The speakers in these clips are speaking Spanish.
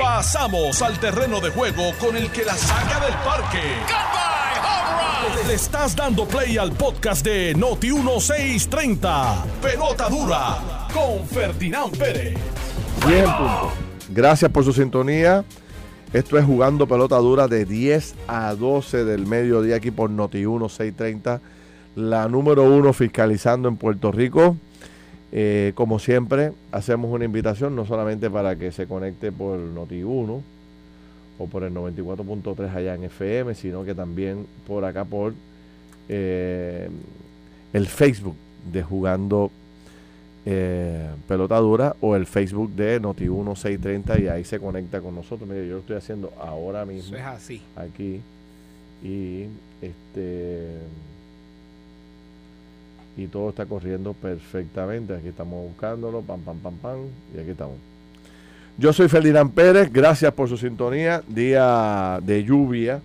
Pasamos al terreno de juego con el que la saca del parque. Le estás dando play al podcast de Noti 1630. Pelota dura con Ferdinand Pérez. Bien, punto. Gracias por su sintonía. Esto es jugando pelota dura de 10 a 12 del mediodía aquí por Noti 1630. La número uno fiscalizando en Puerto Rico. Eh, como siempre, hacemos una invitación no solamente para que se conecte por Noti1 o por el 94.3 allá en FM, sino que también por acá por eh, el Facebook de Jugando eh, Pelota Dura o el Facebook de Noti1 630 y ahí se conecta con nosotros. Mire, yo lo estoy haciendo ahora mismo. Eso es así. Aquí. Y este y todo está corriendo perfectamente. Aquí estamos buscándolo, pam, pam, pam, pam, y aquí estamos. Yo soy Ferdinand Pérez, gracias por su sintonía. Día de lluvia,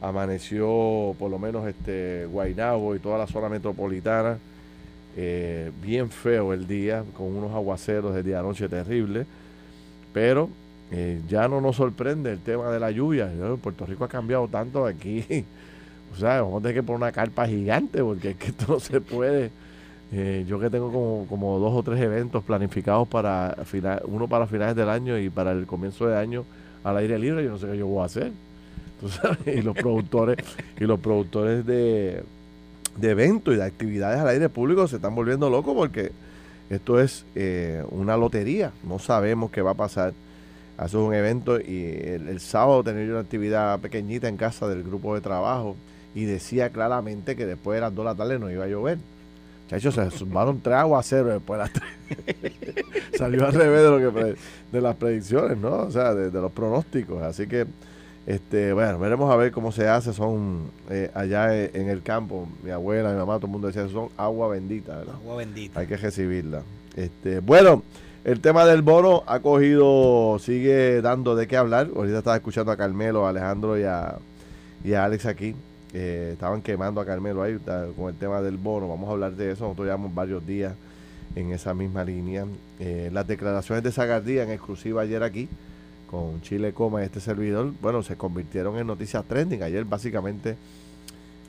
amaneció por lo menos este Guaynabo y toda la zona metropolitana. Eh, bien feo el día, con unos aguaceros de día a noche terrible. Pero eh, ya no nos sorprende el tema de la lluvia. Puerto Rico ha cambiado tanto aquí. O sea, vamos a tener que poner una carpa gigante porque es que esto no se puede. Eh, yo que tengo como, como, dos o tres eventos planificados para final, uno para finales del año y para el comienzo de año al aire libre, yo no sé qué yo voy a hacer. Y los productores, y los productores de, de eventos y de actividades al aire público se están volviendo locos porque esto es eh, una lotería. No sabemos qué va a pasar. Haces un evento y el, sábado tener una actividad pequeñita en casa del grupo de trabajo y decía claramente que después de las 2 de la tarde no iba a llover. Muchachos, se sumaron tres aguaceros después de las 3. Salió al revés de, lo que de las predicciones, ¿no? O sea, de, los pronósticos. Así que, este, bueno, veremos a ver cómo se hace. Son eh, allá en el campo, mi abuela, mi mamá, todo el mundo decía, son agua bendita, ¿verdad? Agua bendita. Hay que recibirla. Este, bueno, el tema del bono ha cogido, sigue dando de qué hablar. Ahorita estaba escuchando a Carmelo, a Alejandro y a, y a Alex aquí eh, estaban quemando a Carmelo ahí con el tema del bono. Vamos a hablar de eso. Nosotros llevamos varios días en esa misma línea. Eh, las declaraciones de Zagardía en exclusiva ayer aquí con Chile Coma y este servidor, bueno, se convirtieron en noticias trending. Ayer básicamente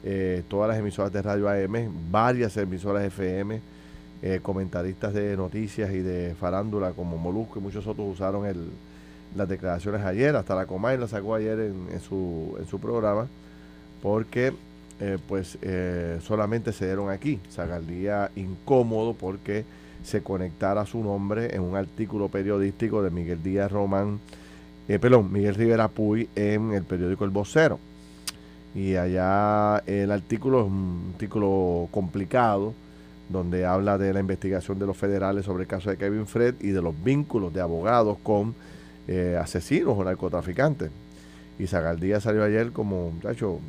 eh, todas las emisoras de radio AM, varias emisoras FM, comentaristas de noticias y de farándula como Molusco y muchos otros usaron el, las declaraciones ayer. Hasta la Comay la sacó ayer en, su, en su programa porque eh, pues eh, solamente se dieron aquí. Zagaldía incómodo porque se conectara su nombre en un artículo periodístico de Miguel Díaz Román, eh, perdón, Miguel Rivera Puy en el periódico El Vocero. Y allá el artículo es un artículo complicado donde habla de la investigación de los federales sobre el caso de Kevin Fred y de los vínculos de abogados con asesinos o narcotraficantes. Y Zagaldía salió ayer como, muchacho,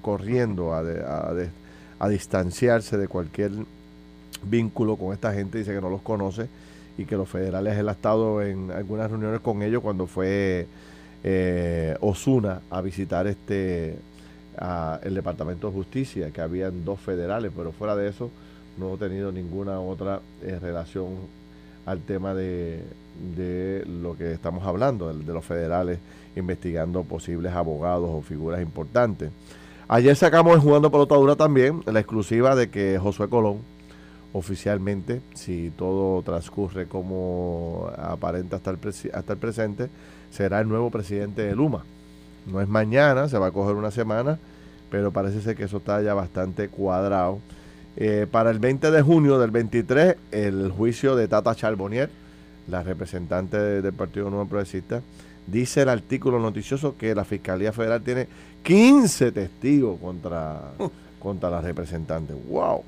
corriendo a, a, distanciarse de cualquier vínculo con esta gente, dice que no los conoce y que los federales, él ha estado en algunas reuniones con ellos cuando fue eh, Osuna a visitar este el Departamento de Justicia, que habían dos federales, pero fuera de eso no he tenido ninguna otra eh, relación al tema de, de, lo que estamos hablando, de, de los federales investigando posibles abogados o figuras importantes. Ayer sacamos Jugando Pelota Dura también la exclusiva de que Josué Colón, oficialmente, si todo transcurre como aparenta hasta el, hasta el presente, será el nuevo presidente de Luma. No es mañana, se va a coger una semana, pero parece ser que eso está ya bastante cuadrado. Eh, para el 20 de junio del 23, el juicio de Tata Charbonnier, la representante del Partido Nuevo Progresista, dice el artículo noticioso que la Fiscalía Federal tiene 15 testigos contra, contra la representante. ¡Wow!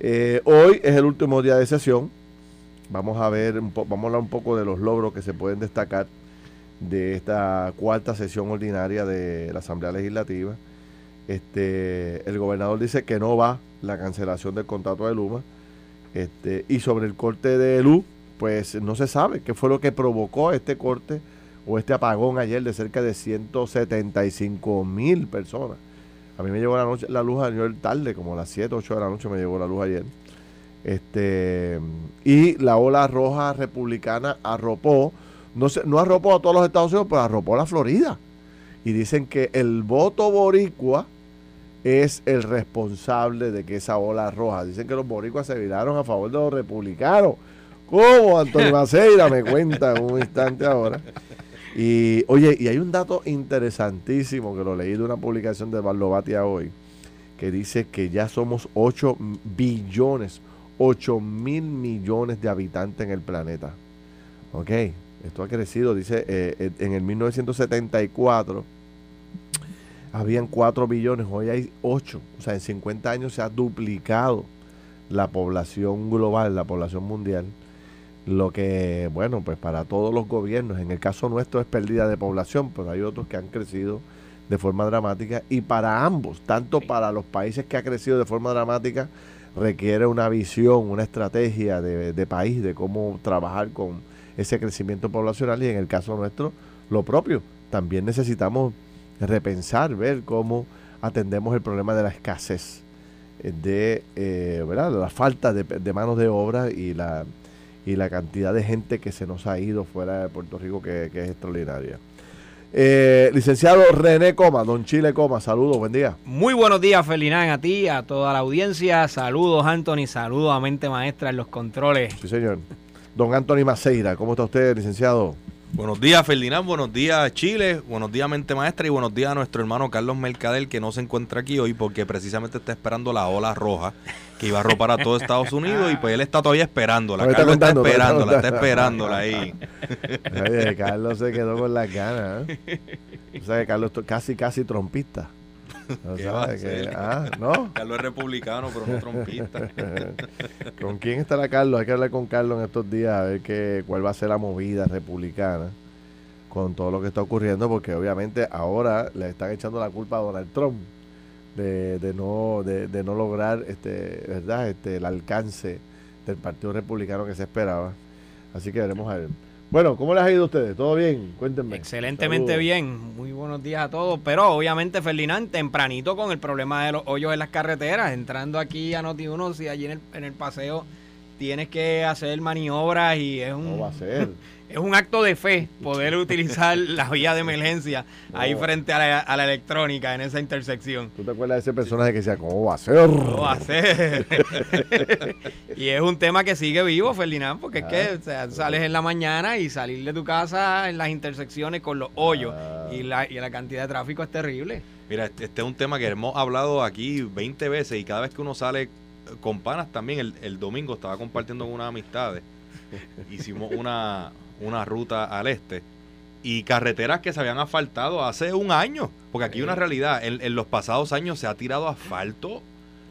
Eh, hoy es el último día de sesión. Vamos a ver, vamos a hablar un poco de los logros que se pueden destacar de esta cuarta sesión ordinaria de la Asamblea Legislativa. Este, el gobernador dice que no va la cancelación del contrato de Luma. Este, y sobre el corte de luz, pues no se sabe qué fue lo que provocó este corte o este apagón ayer de cerca de 175 mil personas. A mí me llegó la, noche, la luz ayer tarde, como a las 7, 8 de la noche me llegó la luz ayer. Este, y la ola roja republicana arropó no, se, no arropó a todos los Estados Unidos, pero arropó a la Florida. Y dicen que el voto boricua es el responsable de que esa ola roja. Dicen que los boricuas se viraron a favor de los republicanos. ¿Cómo? Antonio Maceira me cuenta en un instante ahora. Y oye, y hay un dato interesantísimo que lo leí de una publicación de Barlobatia hoy, que dice que ya somos 8 billones, 8 mil millones de habitantes en el planeta. Ok, esto ha crecido, dice, eh, en el 1974 habían 4 billones, hoy hay 8. O sea, en 50 años se ha duplicado la población global, la población mundial. Lo que, bueno, pues para todos los gobiernos, en el caso nuestro es pérdida de población, pero hay otros que han crecido de forma dramática y para ambos, tanto para los países que ha crecido de forma dramática, requiere una visión, una estrategia de, de país, de cómo trabajar con ese crecimiento poblacional y en el caso nuestro, lo propio. También necesitamos repensar, ver cómo atendemos el problema de la escasez, de eh, ¿verdad? la falta de, manos de obra y la, y la cantidad de gente que se nos ha ido fuera de Puerto Rico que, es extraordinaria. Eh, licenciado René Coma, don Chile Coma, saludos, buen día. Muy buenos días, Felinán, a ti, a toda la audiencia. Saludos, Anthony, saludos a Mente Maestra en los controles. Sí, señor. Don Anthony Maceira, ¿cómo está usted, licenciado? Buenos días, Ferdinand. Buenos días, Chile. Buenos días, Mente Maestra. Y buenos días a nuestro hermano Carlos Mercadel, que no se encuentra aquí hoy porque precisamente está esperando la ola roja que iba a ropar a todo Estados Unidos. Y pues él está todavía esperándola. Carlos está, esperándola, está esperándola ahí. Oye, Carlos se quedó con las ganas. ¿eh? O sea, que Carlos es casi, casi trompista. Ah, ¿no? Carlos es republicano, pero no trompista. ¿Con quién estará Carlos? Hay que hablar con Carlos en estos días a ver qué, cuál va a ser la movida republicana con todo lo que está ocurriendo, porque obviamente ahora le están echando la culpa a Donald Trump de, de no de, de, no lograr este verdad este el alcance del Partido Republicano que se esperaba. Así que veremos a ver. Bueno, ¿cómo les ha ido a ustedes? ¿Todo bien? Cuéntenme. Excelentemente bien. Muy buenos días a todos. Pero obviamente, Ferdinand, tempranito con el problema de los hoyos en las carreteras. Entrando aquí a Noti1, si allí en el, en el paseo tienes que hacer maniobras y es un... ¿Cómo va a ser? es un acto de fe poder utilizar la vía de emergencia ahí frente a la, electrónica en esa intersección. ¿Tú te acuerdas de ese personaje que decía, ¿cómo va a ser? ¿Cómo va a ser? y es un tema que sigue vivo, Ferdinand, porque es que sales en la mañana y salir de tu casa en las intersecciones con los hoyos ah. y, la, y la cantidad de tráfico es terrible. Mira, este, este es un tema que hemos hablado aquí 20 veces y cada vez que uno sale con panas también, el, el domingo estaba compartiendo con unas amistades, hicimos una, una ruta al este y carreteras que se habían asfaltado hace un año, porque aquí hay una realidad, en, los pasados años se ha tirado asfalto,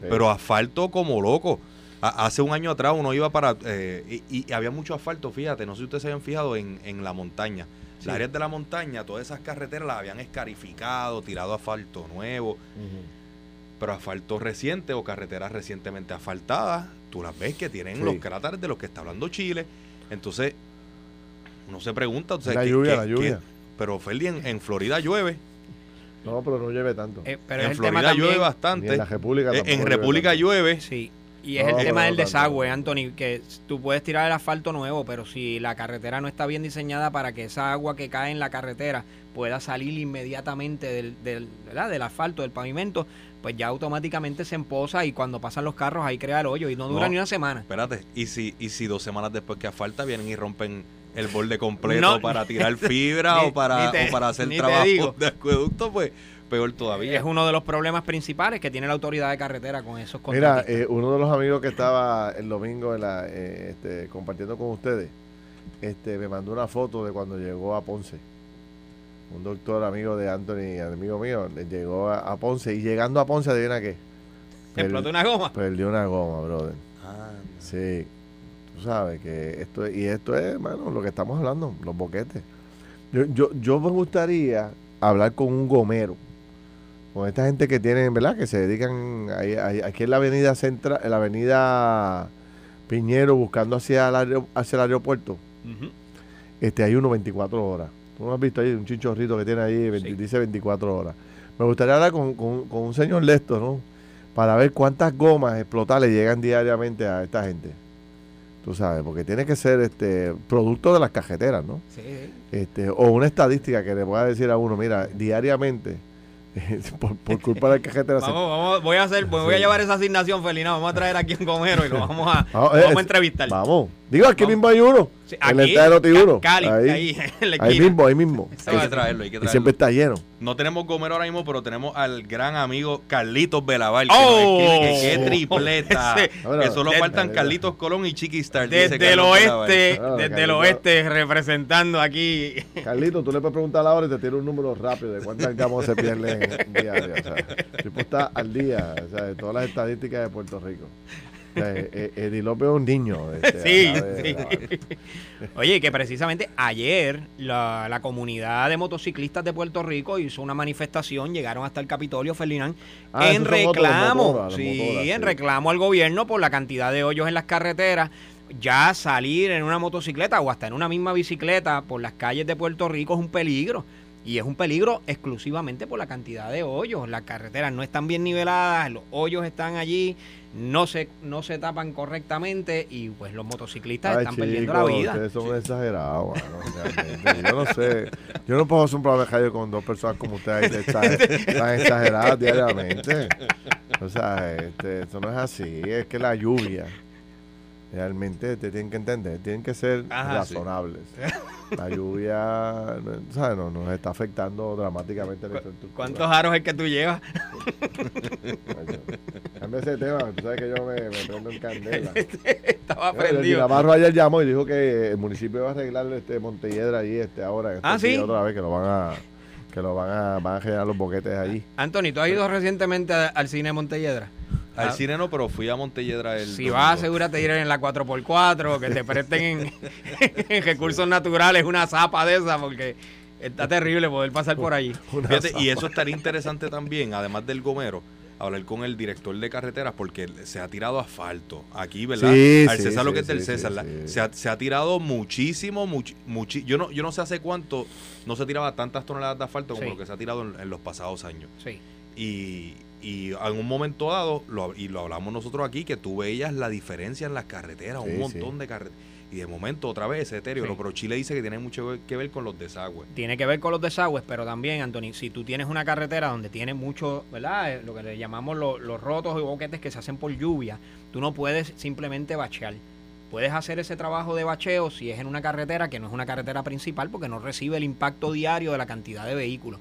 pero asfalto como loco. hace un año atrás uno iba para, eh, y, había mucho asfalto, fíjate, no sé si ustedes se habían fijado en, en la montaña. Las áreas de la montaña, todas esas carreteras las habían escarificado, tirado asfalto nuevo. Pero asfalto reciente o carreteras recientemente asfaltadas, tú las ves que tienen los cráteres de los que está hablando Chile. Entonces, uno se pregunta. la lluvia, la lluvia. pero Feli, en, Florida llueve. No, pero no llueve tanto. Eh, pero en Florida llueve bastante. en la República eh, En República llueve. Sí. Y es el tema del desagüe, Anthony, que tú puedes tirar el asfalto nuevo, pero si la carretera no está bien diseñada para que esa agua que cae en la carretera pueda salir inmediatamente del, del, del asfalto, del pavimento, pues ya automáticamente se emposa y cuando pasan los carros ahí crea el hoyo y no dura ni una semana. Espérate, ¿y si, y si dos semanas después que asfalta vienen y rompen el borde completo para tirar fibra o, para, para hacer trabajo de acueducto, pues peor todavía. Es uno de los problemas principales que tiene la autoridad de carretera con esos Mira, eh, uno de los amigos que estaba el domingo en la, eh, este, compartiendo con ustedes, este, me mandó una foto de cuando llegó a Ponce. Un doctor amigo de Anthony, amigo mío, llegó a, Ponce y llegando a Ponce, adivina qué. ¿Explotó una goma? Perdió una goma, brother. Ah, sí. Sabes que esto es, y esto es, hermano, lo que estamos hablando, los boquetes. Yo, yo, yo me gustaría hablar con un gomero, con esta gente que tienen, ¿verdad? Que se dedican aquí en la avenida central, en la avenida Piñero, buscando hacia el, hacia el aeropuerto. Este, hay uno 24 horas. Tú no has visto ahí un chinchorrito que tiene ahí, dice 24 horas. Me gustaría hablar con, con, con un señor Lesto, ¿no? Para ver cuántas gomas explotables llegan diariamente a esta gente Tú sabes, porque tiene que ser este producto de las cajeteras, ¿no? Sí. Este, o una estadística que le pueda decir a uno, mira, diariamente por, culpa del cajete vamos, vamos, voy a hacer, voy a llevar esa asignación, Felina. Vamos a traer aquí un gomero y lo vamos a, vamos, a entrevistar. Vamos. Digo, aquí mismo hay uno. Sí, aquí, el estadio de Cali, ahí, ahí, ahí mismo, ahí mismo. Hay traerlo, hay que traerlo. Y siempre está lleno. No tenemos gomero ahora mismo, pero tenemos al gran amigo Carlitos Belaval. ¡Oh! Que, qué tripleta. que solo faltan Carlitos Colón y Chiqui Star. Desde el oeste, desde el oeste, representando aquí. Carlitos, tú le puedes preguntar ahora y te tiro un número rápido de cuántas gamos se pierden diario. O sea, el tipo está al día, o sea, de todas las estadísticas de Puerto Rico. Eh, eh, Eddie López es un niño. Este, sí, Oye, que precisamente ayer la, comunidad de motociclistas de Puerto Rico hizo una manifestación, llegaron hasta el Capitolio, Ferdinand, ah, en reclamo, sí, en reclamo al gobierno por la cantidad de hoyos en las carreteras. Ya salir en una motocicleta o hasta en una misma bicicleta por las calles de Puerto Rico es un peligro. Y es un peligro exclusivamente por la cantidad de hoyos. Las carreteras no están bien niveladas, los hoyos están allí no se, no se tapan correctamente y pues los motociclistas están perdiendo la vida. Ustedes son exagerados, yo no sé, yo no puedo hacer un programa de radio con dos personas como ustedes tan, exageradas diariamente. O sea, este, eso no es así, es que la lluvia realmente te tienen que entender, tienen que ser razonables. La lluvia ¿sabes? No, nos está afectando dramáticamente la infraestructura. ¿Cuántos aros es que tú llevas? Cambia ese tema, tú sabes que yo me, me prendo en candela. Estaba prendido. Navarro ayer llamó y dijo que el municipio va a arreglar este Montelledra allí este ahora. ah, sí. Otra vez que lo van a que lo van a, van a generar los boquetes allí. Anthony, ¿tú has ido recientemente al cine Montelledra? Al ah. cine no, pero fui a Montelledra el. Si vas, asegúrate de ir en la 4x4, que te presten en, recursos naturales una zapa de esa, porque está terrible poder pasar por allí. y eso estaría interesante también, además del gomero, hablar con el director de carreteras, porque se ha tirado asfalto aquí, ¿verdad? Sí, Al César lo que es del César. se, ha, se, ha, tirado muchísimo, much, yo, no, yo no sé hace cuánto no se tiraba tantas toneladas de asfalto como lo que se ha tirado en, los pasados años. Sí. Y, y en un momento dado, lo, y lo hablamos nosotros aquí, que tú veías la diferencia en las carreteras, un montón de carreteras. Y de momento otra vez ese deterioro, pero Chile dice que tiene mucho que ver con los desagües. Tiene que ver con los desagües, pero también, Anthony, si tú tienes una carretera donde tiene mucho, ¿verdad? Eh, lo que le llamamos los rotos y boquetes que se hacen por lluvia, tú no puedes simplemente bachear. Puedes hacer ese trabajo de bacheo si es en una carretera que no es una carretera principal porque no recibe el impacto diario de la cantidad de vehículos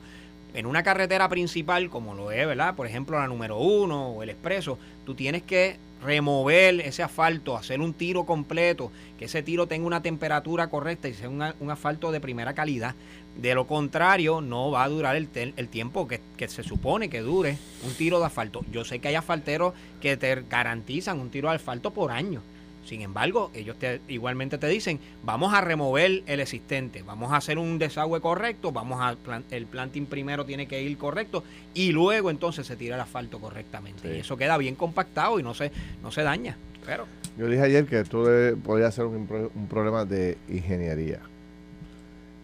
en una carretera principal, como lo es, ¿verdad? Por ejemplo, la número uno o el expreso, tú tienes que remover ese asfalto, hacer un tiro completo, que ese tiro tenga una temperatura correcta y sea un asfalto de primera calidad. De lo contrario, no va a durar el, el tiempo que, que, se supone que dure un tiro de asfalto. Yo sé que hay asfalteros que te garantizan un tiro de asfalto por año. Sin embargo, ellos te, igualmente te dicen, vamos a remover el existente, vamos a hacer un desagüe correcto, vamos a el planting primero tiene que ir correcto y luego entonces se tira el asfalto correctamente. Y eso queda bien compactado y no se, no se daña. Pero yo dije ayer que esto podría ser un, un, problema de ingeniería.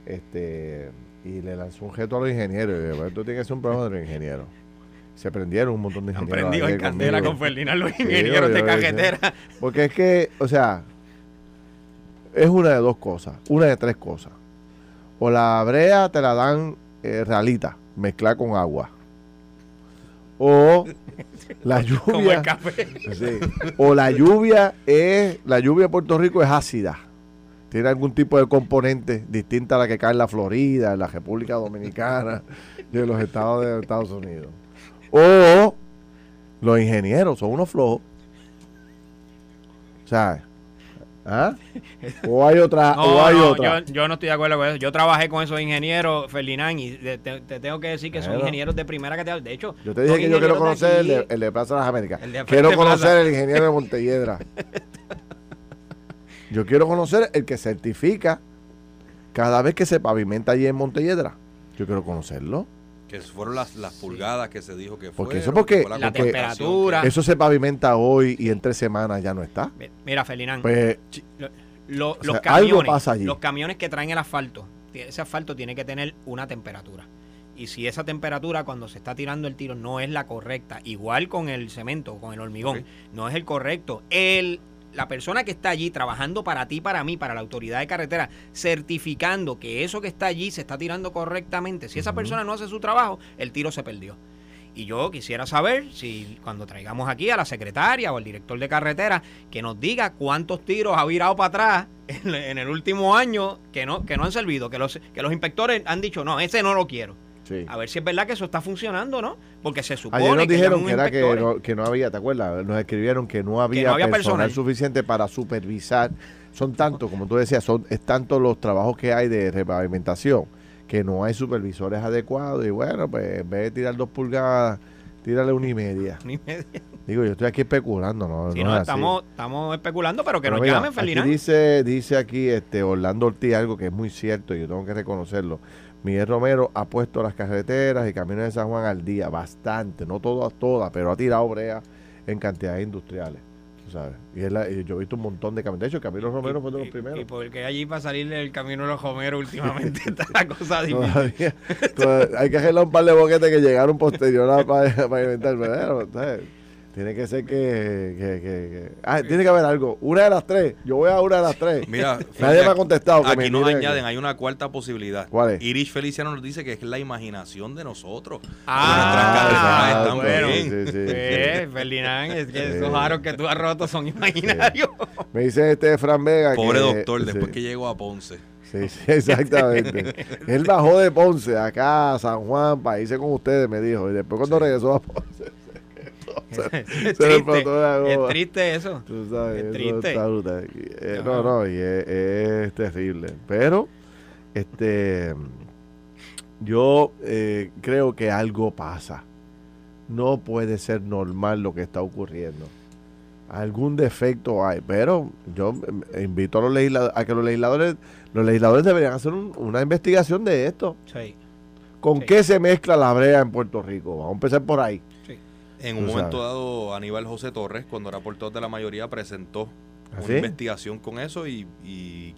Este y le lanzó un gesto a los ingenieros. esto tiene que ser un problema de los ingenieros se prendieron un montón de ingenieros. Han prendido en candela con Ferdinand los ingenieros de cajetera. Porque es que, o sea, es una de dos cosas, una de tres cosas. O la brea te la dan eh, realita, mezclada con agua. O la lluvia. o la lluvia es. La lluvia de Puerto Rico es ácida. Tiene algún tipo de componente distinta a la que cae en la Florida, en la República Dominicana y en los estados de Estados Unidos. O los ingenieros son unos flojos. O sea, ¿ah? O hay otra. o hay otra. Yo, no estoy de acuerdo con eso. Yo trabajé con esos ingenieros, Ferdinand, y te, tengo que decir que son ingenieros de primera categoría. De hecho, yo te dije que yo quiero conocer el, de, Plaza de las Américas. Quiero conocer el ingeniero de Montelledra. yo quiero conocer el que certifica cada vez que se pavimenta allí en Montelledra. Yo quiero conocerlo. Que fueron las, las pulgadas que se dijo que porque eso porque la, temperatura. Eso se pavimenta hoy y en tres semanas ya no está. Mira, Felinán. Pues, los, camiones, los camiones que traen el asfalto, ese asfalto tiene que tener una temperatura. Y si esa temperatura cuando se está tirando el tiro no es la correcta, igual con el cemento, con el hormigón, no es el correcto, el la persona que está allí trabajando para ti, para mí, para la autoridad de carretera, certificando que eso que está allí se está tirando correctamente, si esa persona no hace su trabajo, el tiro se perdió. Y yo quisiera saber si cuando traigamos aquí a la secretaria o al director de carretera que nos diga cuántos tiros ha virado para atrás en, el último año que no, que no han servido, que los, que los inspectores han dicho, no, ese no lo quiero. A ver si es verdad que eso está funcionando, ¿no? Porque se supone Ayer nos dijeron que, era que no, había, ¿te acuerdas? Nos escribieron que no había, personal, suficiente para supervisar. Son tantos, como tú decías, son es tanto los trabajos que hay de repavimentación que no hay supervisores adecuados y bueno, pues en vez de tirar dos pulgadas, tírale una y media. Una y media. Digo, yo estoy aquí especulando, ¿no? no, estamos, estamos especulando, pero que nos llamen, Ferdinand. Dice, dice aquí este Orlando Ortiz algo que es muy cierto y yo tengo que reconocerlo. Miguel Romero ha puesto las carreteras y caminos de San Juan al día, bastante, no todas, todas, pero ha tirado brea en cantidades industriales. Y, yo he visto un montón de caminos. De hecho, Camilo Romero fue de los primeros. Y porque allí para salir del camino de los Romeros últimamente está la cosa difícil. hay que arreglar un par de boquetes que llegaron posterior a, para, para inventar. Tiene que ser que, que, que, Ah, tiene que haber algo. Una de las tres. Yo voy a una de las tres. Mira, nadie me ha contestado. aquí nos añaden, hay una cuarta posibilidad. ¿Cuál es? Irish Feliciano nos dice que es la imaginación de nosotros. Ah, están bueno. bien. Sí, sí, sí. Ferdinand, es que esos aros que tú has roto son imaginarios. Me dice este Fran Vega. Pobre doctor, después que llegó a Ponce. Sí, sí, exactamente. Él bajó de Ponce acá a San Juan para irse con ustedes, me dijo. Y después cuando regresó a Ponce es, triste, es triste eso. es triste. Eh, no, no, y es, terrible. Pero, este, yo eh, creo que algo pasa. No puede ser normal lo que está ocurriendo. Algún defecto hay, pero yo invito a los legisladores a que los legisladores, los legisladores deberían hacer una investigación de esto. Sí. ¿Con qué se mezcla la brea en Puerto Rico? Vamos a empezar por ahí. En un momento dado, Aníbal José Torres, cuando era portador de la mayoría, presentó ¿Ah, una investigación con eso y,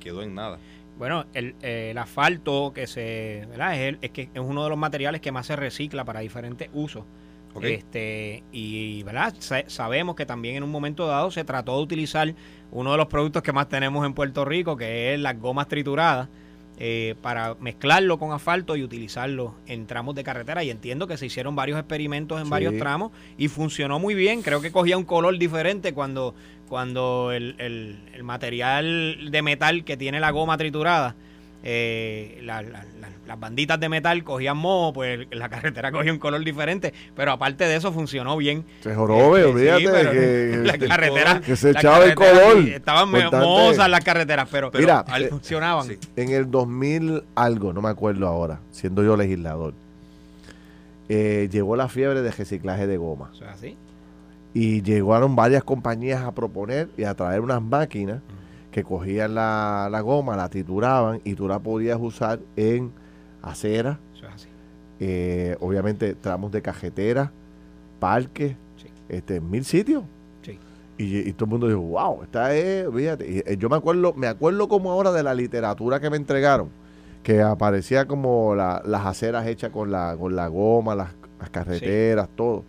quedó en nada. Bueno, el, asfalto que se, ¿verdad? Es, que es uno de los materiales que más se recicla para diferentes usos. Este, y ¿verdad? sabemos que también en un momento dado se trató de utilizar uno de los productos que más tenemos en Puerto Rico, que es las gomas trituradas eh, para mezclarlo con asfalto y utilizarlo en tramos de carretera. Y entiendo que se hicieron varios experimentos en varios tramos y funcionó muy bien. Creo que cogía un color diferente cuando, cuando el, el material de metal que tiene la goma triturada eh, las banditas de metal cogían moho, pues la carretera cogía un color diferente, pero aparte de eso funcionó bien. Se jorobe, este, olvídate que, la carretera, que se echaba el color. estaban mohosas las carreteras, pero, Mira, eh, funcionaban. En el 2000 algo, no me acuerdo ahora, siendo yo legislador, eh, llegó la fiebre de reciclaje de goma. así? Y llegaron varias compañías a proponer y a traer unas máquinas que cogían la, goma, la trituraban y tú la podías usar en acera, eh, obviamente tramos de cajetera, parques, este, en mil sitios. Y, todo el mundo dijo, wow, esta es, fíjate. Eh, yo me acuerdo, me acuerdo como ahora de la literatura que me entregaron, que aparecía como las aceras hechas con la, con la goma, las, carreteras, todo.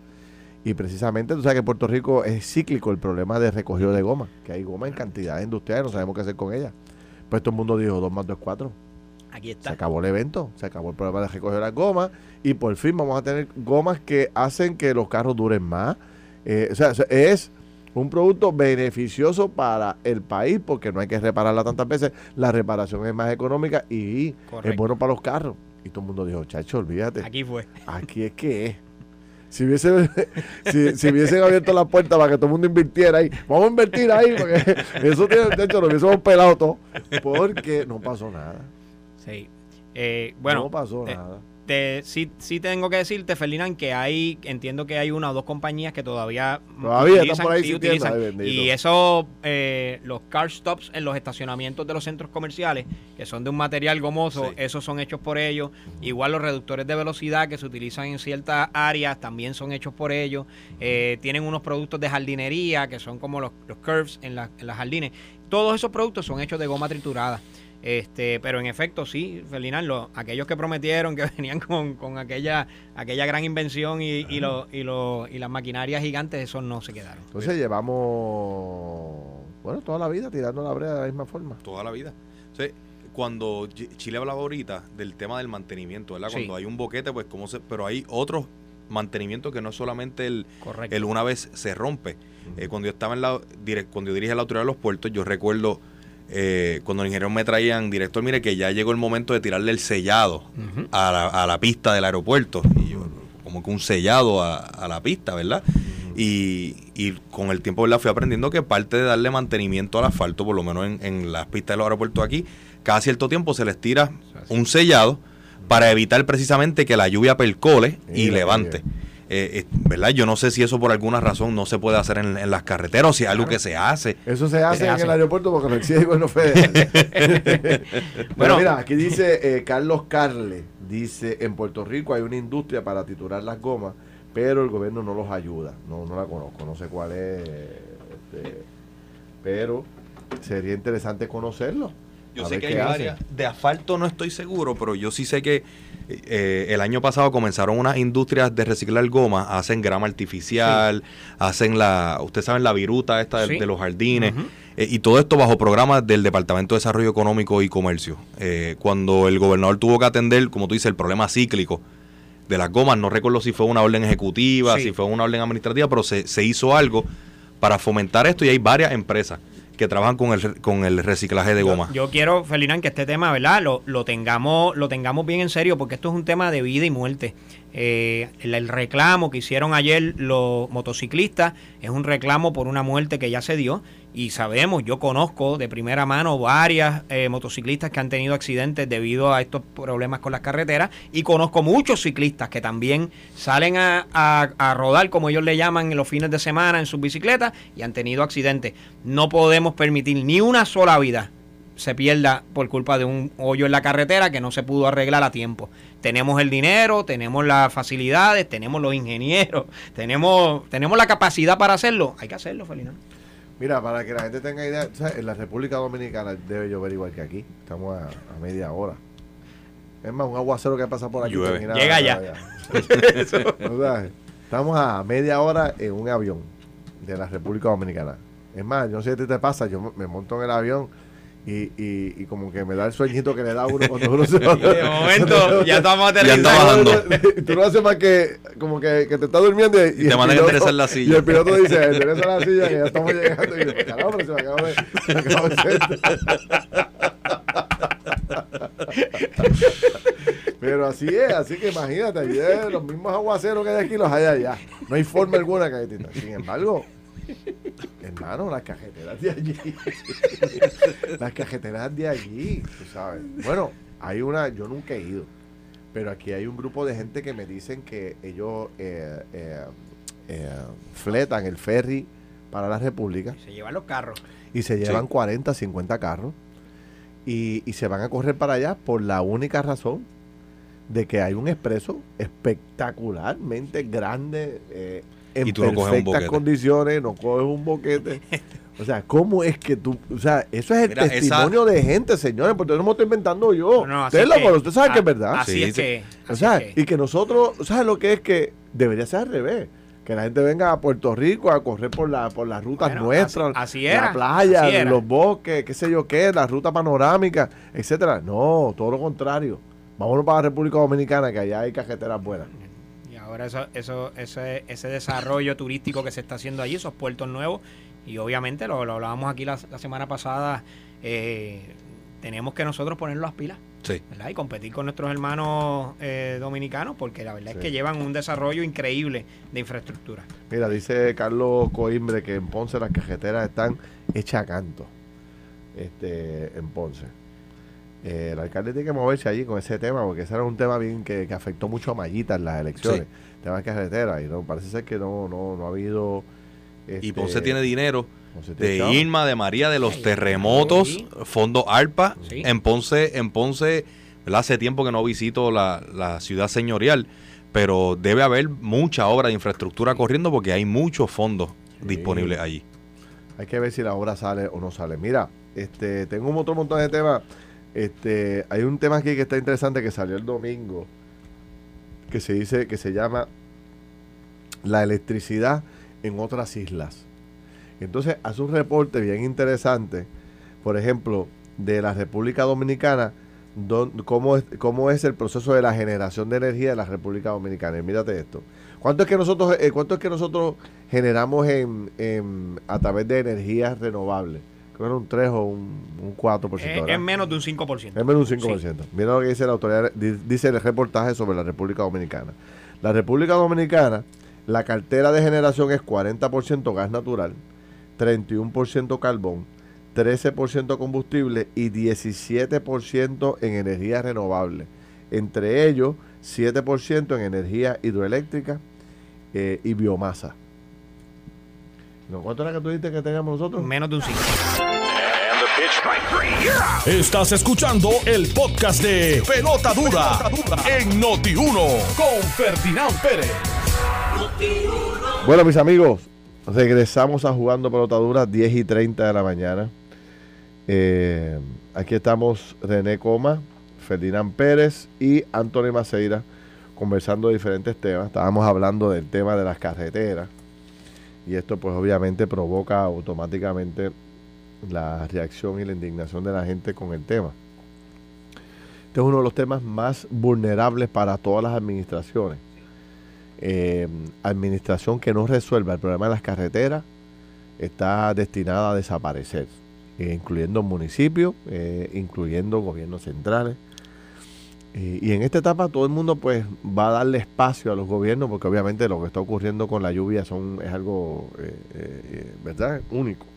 Y precisamente, tú sabes que en Puerto Rico es cíclico el problema de recogido de goma, que hay goma en cantidad industrial y no sabemos qué hacer con ella. Pues todo el mundo dijo 2 más 2 es 4. Aquí está. Se acabó el evento, se acabó el problema de recoger las gomas y por fin vamos a tener gomas que hacen que los carros duren más. Eh, o sea, es un producto beneficioso para el país porque no hay que repararla tantas veces. La reparación es más económica y es bueno para los carros. Y todo el mundo dijo, chacho, olvídate. Aquí fue. Aquí es que es. Si, hubiese, si, hubiesen abierto la puerta para que todo el mundo invirtiera ahí, vamos a invertir ahí, porque eso tiene, de hecho, lo hubiésemos pelado todo, porque no pasó nada. Sí. Eh, bueno, no pasó eh, nada sí, sí tengo que decirte, Ferdinand, que hay, entiendo que hay una o dos compañías que todavía, todavía utilizan, por ahí utilizan. y eso, eh, los car stops en los estacionamientos de los centros comerciales, que son de un material gomoso, esos son hechos por ellos. Igual los reductores de velocidad que se utilizan en ciertas áreas también son hechos por ellos. Eh, tienen unos productos de jardinería que son como los, curves en, en las jardines. Todos esos productos son hechos de goma triturada. Este, pero en efecto, sí, Ferdinand, aquellos que prometieron que venían con, con aquella, aquella gran invención y, y, lo, y, lo, y las maquinarias gigantes, esos no se quedaron. Entonces llevamos Bueno, toda la vida tirando la brea de la misma forma. Toda la vida. cuando Chile hablaba ahorita del tema del mantenimiento, ¿verdad? Cuando hay un boquete, pues cómo se... Pero hay otros mantenimientos que no es solamente el, el una vez se rompe. Eh, cuando yo estaba en la... Cuando yo dirigía la autoridad de los puertos, yo recuerdo eh, cuando los ingenieros me traían, director, mire que ya llegó el momento de tirarle el sellado a, la, a, la, pista del aeropuerto. Y yo, como que un sellado a, la pista, ¿verdad? y, y, con el tiempo ¿verdad? fui aprendiendo que parte de darle mantenimiento al asfalto, por lo menos en, en las pistas de los aeropuertos aquí, cada cierto tiempo se les tira un sellado para evitar precisamente que la lluvia percole y levante. Eh, ¿verdad? Yo no sé si eso por alguna razón no se puede hacer en, las carreteras o si es algo que se hace. Eso se hace en el aeropuerto porque lo exige el gobierno federal. bueno, mira, aquí dice eh, Carlos Carle, dice, en Puerto Rico hay una industria para titular las gomas, pero el gobierno no los ayuda. No, no la conozco, no sé cuál es, este, pero sería interesante conocerlo. Yo sé que hay áreas de asfalto, no estoy seguro, pero yo sí sé que eh, el año pasado comenzaron unas industrias de reciclar goma, hacen grama artificial, hacen la, ustedes saben, la viruta esta de, los jardines, eh, y todo esto bajo programas del Departamento de Desarrollo Económico y Comercio. Eh, cuando el gobernador tuvo que atender, como tú dices, el problema cíclico de las gomas, no recuerdo si fue una orden ejecutiva, si fue una orden administrativa, pero se, se hizo algo para fomentar esto y hay varias empresas que trabajan con el, con el reciclaje de goma. Yo, quiero, Felinán, que este tema, ¿verdad? Lo, lo, tengamos, lo tengamos bien en serio, porque esto es un tema de vida y muerte. Eh, el, reclamo que hicieron ayer los motociclistas es un reclamo por una muerte que ya se dio y sabemos, yo conozco de primera mano varias eh, motociclistas que han tenido accidentes debido a estos problemas con las carreteras y conozco muchos ciclistas que también salen a, rodar, como ellos le llaman, en los fines de semana en sus bicicletas y han tenido accidentes. No podemos permitir ni una sola vida se pierda por culpa de un hoyo en la carretera que no se pudo arreglar a tiempo. Tenemos el dinero, tenemos las facilidades, tenemos los ingenieros, tenemos, tenemos la capacidad para hacerlo. Hay que hacerlo, Felina. Mira, para que la gente tenga idea, en la República Dominicana debe llover igual que aquí. Estamos a, media hora. Es más, un aguacero que pasa por aquí. Llega ya. estamos a media hora en un avión de la República Dominicana. Es más, yo no sé si te pasa, yo me monto en el avión y, y, y, como que me da el sueñito que le da uno cuando uno se va. de momento ya estamos aterrizando. Tú no haces más que como que, que te estás durmiendo y, y te mandan a enderezar la silla. Y el piloto dice, endereza la silla que ya estamos llegando. Y yo, caramba, se me acaba de, se me acaba de Pero así es, así que imagínate, los mismos aguaceros que hay aquí los hay allá. No hay forma alguna que hay. Sin embargo, Hermano, las cajeteras de allí. las cajeteras de allí, tú sabes. Bueno, hay una, yo nunca he ido, pero aquí hay un grupo de gente que me dicen que ellos eh, eh, eh, fletan el ferry para la República. Y se llevan los carros. Y se llevan 40, 50 carros. Y, y se van a correr para allá por la única razón de que hay un expreso espectacularmente grande eh, en y perfectas condiciones, no coges un boquete. O sea, ¿cómo es que tú.? O sea, eso es el testimonio de gente, señores, porque no me estoy inventando yo. No, usted, lo, usted sabe que es verdad. Así es que. O sea, y que nosotros, ¿sabes lo que es que debería ser al revés? Que la gente venga a Puerto Rico a correr por, la, por las rutas nuestras, así, la playa, los bosques, qué sé yo qué, la ruta panorámica, etcétera. No, todo lo contrario. Vámonos para la República Dominicana, que allá hay cajeteras buenas. Ahora eso, eso, ese, ese desarrollo turístico que se está haciendo allí, esos puertos nuevos, y obviamente lo, hablábamos aquí la, semana pasada, eh, tenemos que nosotros poner las pilas. Y competir con nuestros hermanos eh, dominicanos, porque la verdad es que llevan un desarrollo increíble de infraestructura. Mira, dice Carlos Coimbre que en Ponce las cajeteras están hechas a canto. Este, en Ponce. Eh, el alcalde tiene que moverse allí con ese tema, porque ese era un tema bien que, afectó mucho a Mayita en las elecciones, tema de carretera, y no parece ser que no, no, no ha habido... y este, Ponce tiene dinero de Irma, de María, de los terremotos, Fondo ARPA, en Ponce, en Ponce, hace tiempo que no visito la, ciudad señorial, pero debe haber mucha obra de infraestructura corriendo porque hay muchos fondos disponibles allí. Hay que ver si la obra sale o no sale. Mira, este, tengo un otro montón de temas este, hay un tema aquí que está interesante que salió el domingo, que se dice, que se llama la electricidad en otras islas. Entonces hace un reporte bien interesante, por ejemplo, de la República Dominicana, cómo, es, cómo es el proceso de la generación de energía de la República Dominicana. Y mírate esto. ¿Cuánto es que nosotros, eh, cuánto es que nosotros generamos en, a través de energías renovables? Creo que era un 3 o un, 4%. Es, es, menos de un 5%. Es menos de un 5%. Mira lo que dice la autoridad, dice el reportaje sobre la República Dominicana. La República Dominicana, la cartera de generación es 40% gas natural, 31% carbón, 13% combustible y 17% en energía renovable. Entre ellos, 7% en energía hidroeléctrica eh, y biomasa. ¿Cuánto era que tú dijiste que teníamos nosotros? Menos de un 5. Estás escuchando el podcast de Pelota Dura, en Noti1 con Ferdinand Pérez. Bueno, mis amigos, regresamos a jugando Pelota Dura 10 y 30 de la mañana. Eh, aquí estamos René Coma, Ferdinand Pérez y Antonio Maceira conversando de diferentes temas. Estábamos hablando del tema de las carreteras y esto pues obviamente provoca automáticamente la reacción y la indignación de la gente con el tema. Este es uno de los temas más vulnerables para todas las administraciones. Eh, administración que no resuelva el problema de las carreteras está destinada a desaparecer eh, incluyendo municipios, eh, incluyendo gobiernos centrales. y en esta etapa todo el mundo pues va a darle espacio a los gobiernos porque obviamente lo que está ocurriendo con la lluvia son, es algo, ¿verdad? Único.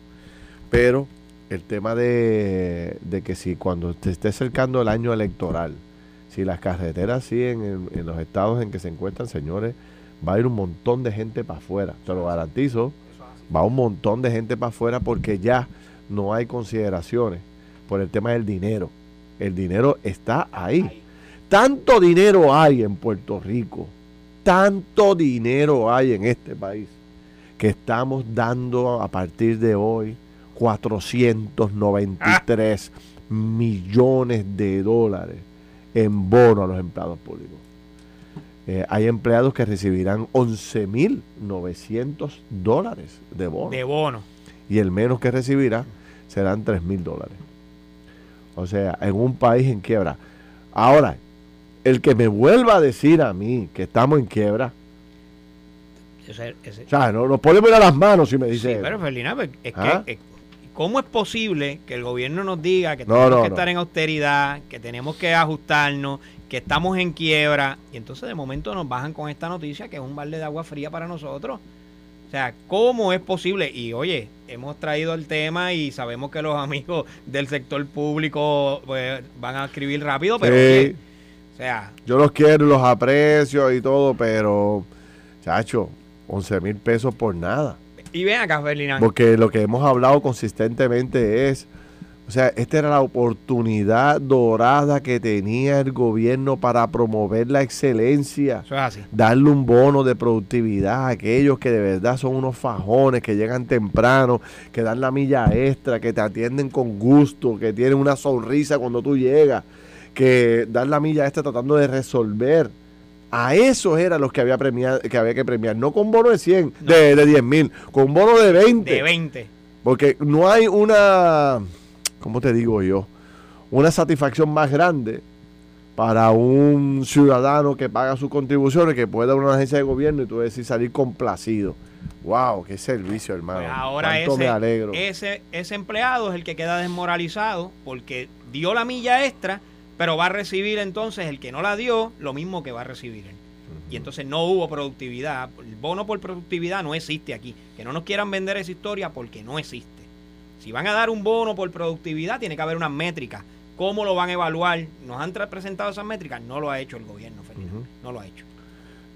Pero el tema de, que si cuando te esté acercando el año electoral, si las carreteras siguen en, en, los estados en que se encuentran, señores, va a ir un montón de gente para afuera. Te lo garantizo. Va un montón de gente para afuera porque ya no hay consideraciones por el tema del dinero. El dinero está ahí. Tanto dinero hay en Puerto Rico, tanto dinero hay en este país, que estamos dando a partir de hoy 493 millones de dólares en bono a los empleados públicos. Eh, hay empleados que recibirán 11.900 dólares de bono. De bono. Y el menos que recibirá serán 3 mil dólares. O sea, en un país en quiebra. Ahora, el que me vuelva a decir a mí que estamos en quiebra. O sea, no, nos podemos ir a las manos si me dice. Sí, pero Ferdinand, pues, es que. ¿Ah? ¿Cómo es posible que el gobierno nos diga que tenemos que estar en austeridad, que tenemos que ajustarnos, que estamos en quiebra? Y entonces de momento nos bajan con esta noticia que es un balde de agua fría para nosotros. O sea, ¿cómo es posible? Y oye, hemos traído el tema y sabemos que los amigos del sector público pues, van a escribir rápido, pero o sea... Yo los quiero, los aprecio y todo, pero, chacho, 11 mil pesos por nada. Y ven acá, Ferdinand. Porque lo que hemos hablado consistentemente es o sea, esta era la oportunidad dorada que tenía el gobierno para promover la excelencia. Eso es así. Darle un bono de productividad a aquellos que de verdad son unos fajones, que llegan temprano, que dan la milla extra, que te atienden con gusto, que tienen una sonrisa cuando tú llegas, que dan la milla extra tratando de resolver. A esos eran los que había, premiar, que había que premiar, no con bono de 100, de, de 10 mil, con bono de 20. De 20. Porque no hay una ¿cómo te digo yo? Una satisfacción más grande para un ciudadano que paga sus contribuciones, que pueda una agencia de gobierno y tú decir salir complacido. ¡Wow! ¡Qué servicio, hermano! Pues ahora ese, Ese, empleado es el que queda desmoralizado porque dio la milla extra, pero va a recibir entonces el que no la dio lo mismo que va a recibir él. Y entonces no hubo productividad. El bono por productividad no existe aquí. Que no nos quieran vender esa historia porque no existe. Si van a dar un bono por productividad, tiene que haber unas métricas. ¿Cómo lo van a evaluar? ¿Nos han presentado esas métricas? No lo ha hecho el gobierno. No lo ha hecho.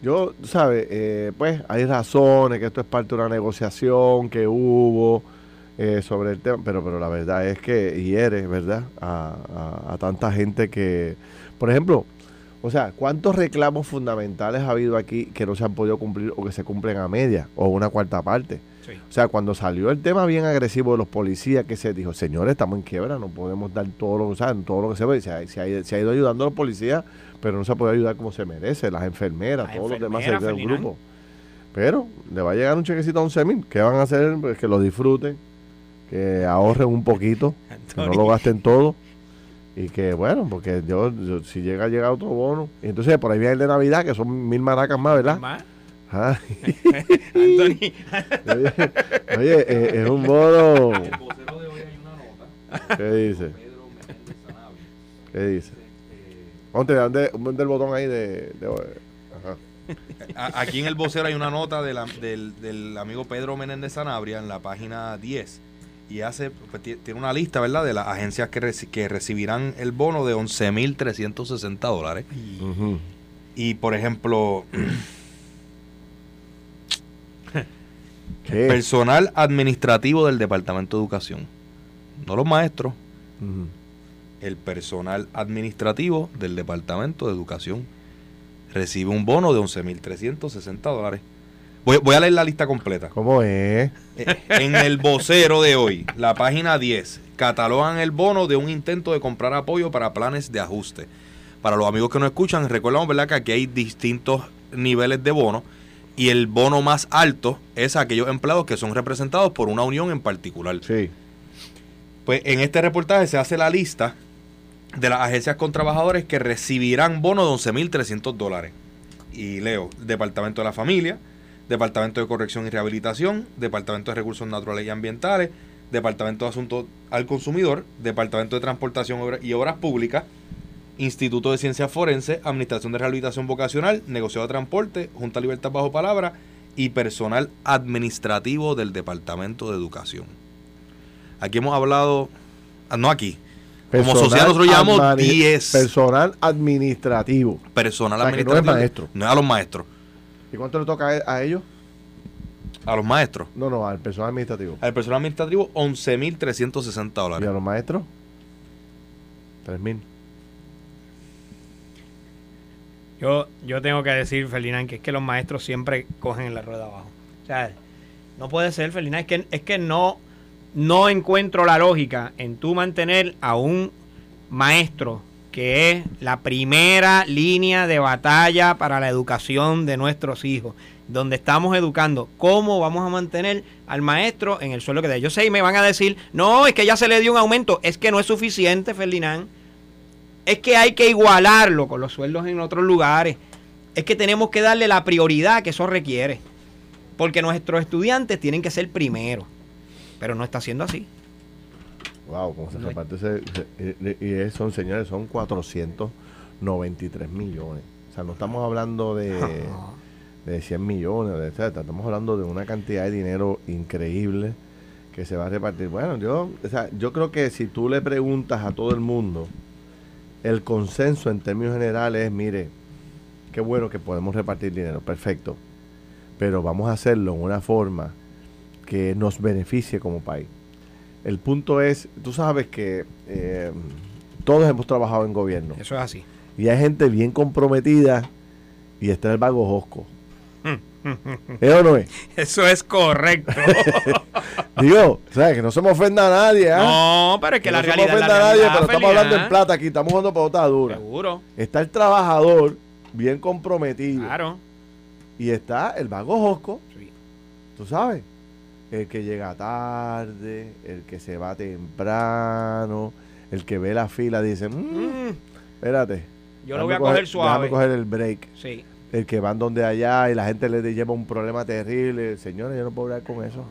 Yo, ¿sabes? Eh, pues hay razones, que esto es parte de una negociación que hubo eh, sobre el tema, pero, pero la verdad es que hiere, ¿verdad? A, a tanta gente que, por ejemplo, o sea, ¿cuántos reclamos fundamentales ha habido aquí que no se han podido cumplir o que se cumplen a media o una cuarta parte? O sea, cuando salió el tema bien agresivo de los policías, que se dijo, señores, estamos en quiebra, no podemos dar todo lo, todo lo que se ve. Se ha, se, ha, ido ayudando a los policías, pero no se puede ayudar como se merece, las enfermeras, todos los demás del grupo. Pero le va a llegar un chequecito a 11 mil. ¿Qué van a hacer? Pues que lo disfruten, que ahorren un poquito, que no lo gasten todo. Y que bueno, porque yo, si llega a llegar otro bono. Y entonces por ahí viene el de Navidad, que son mil maracas más, ¿verdad? ¿Más? Ah, Anthony. oye, oye, eh, es un bono. En el vocero de hoy hay una nota. ¿Qué dice? Pedro Menéndez Sanabria. ¿Qué dice? Ponte, dale el botón ahí de. de- ajá. aquí en el vocero hay una nota de la- del, del amigo Pedro Menéndez Sanabria en la página 10 y hace pues, ti- tiene una lista, ¿verdad?, de las agencias que, reci- que recibirán el bono de 11.360 dólares. Ujú. Y, por ejemplo, ¿Qué? personal administrativo del Departamento de Educación. No los maestros, el personal administrativo del Departamento de Educación recibe un bono de 11.360 dólares. Voy, voy a leer la lista completa. ¿Cómo es? Eh, En el vocero de hoy, la página 10, catalogan el bono de un intento de comprar apoyo para planes de ajuste. Para los amigos que no escuchan, recordamos ¿verdad? que aquí hay distintos niveles de bono y el bono más alto es aquellos empleados que son representados por una unión en particular. Sí. Pues en este reportaje se hace la lista de las agencias con trabajadores que recibirán bono de 11.300 dólares. Y leo, Departamento de la Familia, Departamento de Corrección y Rehabilitación, Departamento de Recursos Naturales y Ambientales, Departamento de Asuntos al Consumidor, Departamento de Transportación y Obras Públicas, Instituto de Ciencias Forenses, Administración de Rehabilitación Vocacional, Negociado de Transporte, Junta Libertad Bajo Palabra y personal administrativo del Departamento de Educación. Aquí hemos hablado, ah, no aquí, como sociedad nosotros llamamos admani- 10 Personal administrativo. personal o sea, que no es administrativo. maestro. No es a los maestros, ¿Y cuánto le toca a, a ellos? a los maestros. No, no, al personal administrativo. Al personal administrativo 11.360 ¿Y a dólares. los maestros? Tres mil. Yo, yo tengo que decir, Ferdinand, que es que los maestros siempre cogen en la rueda abajo. O sea, no puede ser, Ferdinand, es que, es que no, no encuentro la lógica en tú mantener a un maestro que es la primera línea de batalla para la educación de nuestros hijos, donde estamos educando, ¿cómo vamos a mantener al maestro en el suelo que da? Yo sé y me van a decir, no, es que ya se le dio un aumento, es que no es suficiente, Ferdinand es que hay que igualarlo con los sueldos en otros lugares. Es que tenemos que darle la prioridad que eso requiere. Porque nuestros estudiantes tienen que ser primero. Pero no está siendo así. Wow, cómo se No. reparte ese. y, y es- son, señores, son 493 millones. O sea, no estamos hablando de, de 100 millones, de etcétera. Estamos hablando de una cantidad de dinero increíble que se va a repartir. Bueno, yo, o sea, yo creo que si tú le preguntas a todo el mundo, el consenso en términos generales es, mire, qué bueno que podemos repartir dinero, perfecto. Pero vamos a hacerlo en una forma que nos beneficie como país. El punto es, tú sabes que eh, todos hemos trabajado en gobierno Eso es así. y hay gente bien comprometida y está el vago Josco. ¿Es o no es? Eso es correcto. Digo, o sea, que no se me ofenda a nadie, ¿ah? no, pero es que Que la no se me realidad es la ofenda a nadie, pero estamos hablando en Ferdinand. plata aquí, estamos jugando pelota dura. Seguro. Está el trabajador bien comprometido Claro. y está el vago Josco, Sí. tú sabes, el que llega tarde, el que se va temprano, el que ve la fila dice, "Mm, Mm, espérate. yo lo voy a coger suave. Déjame coger el break. Sí. El que van donde allá y la gente le lleva un problema terrible. Señores, yo no puedo hablar con eso.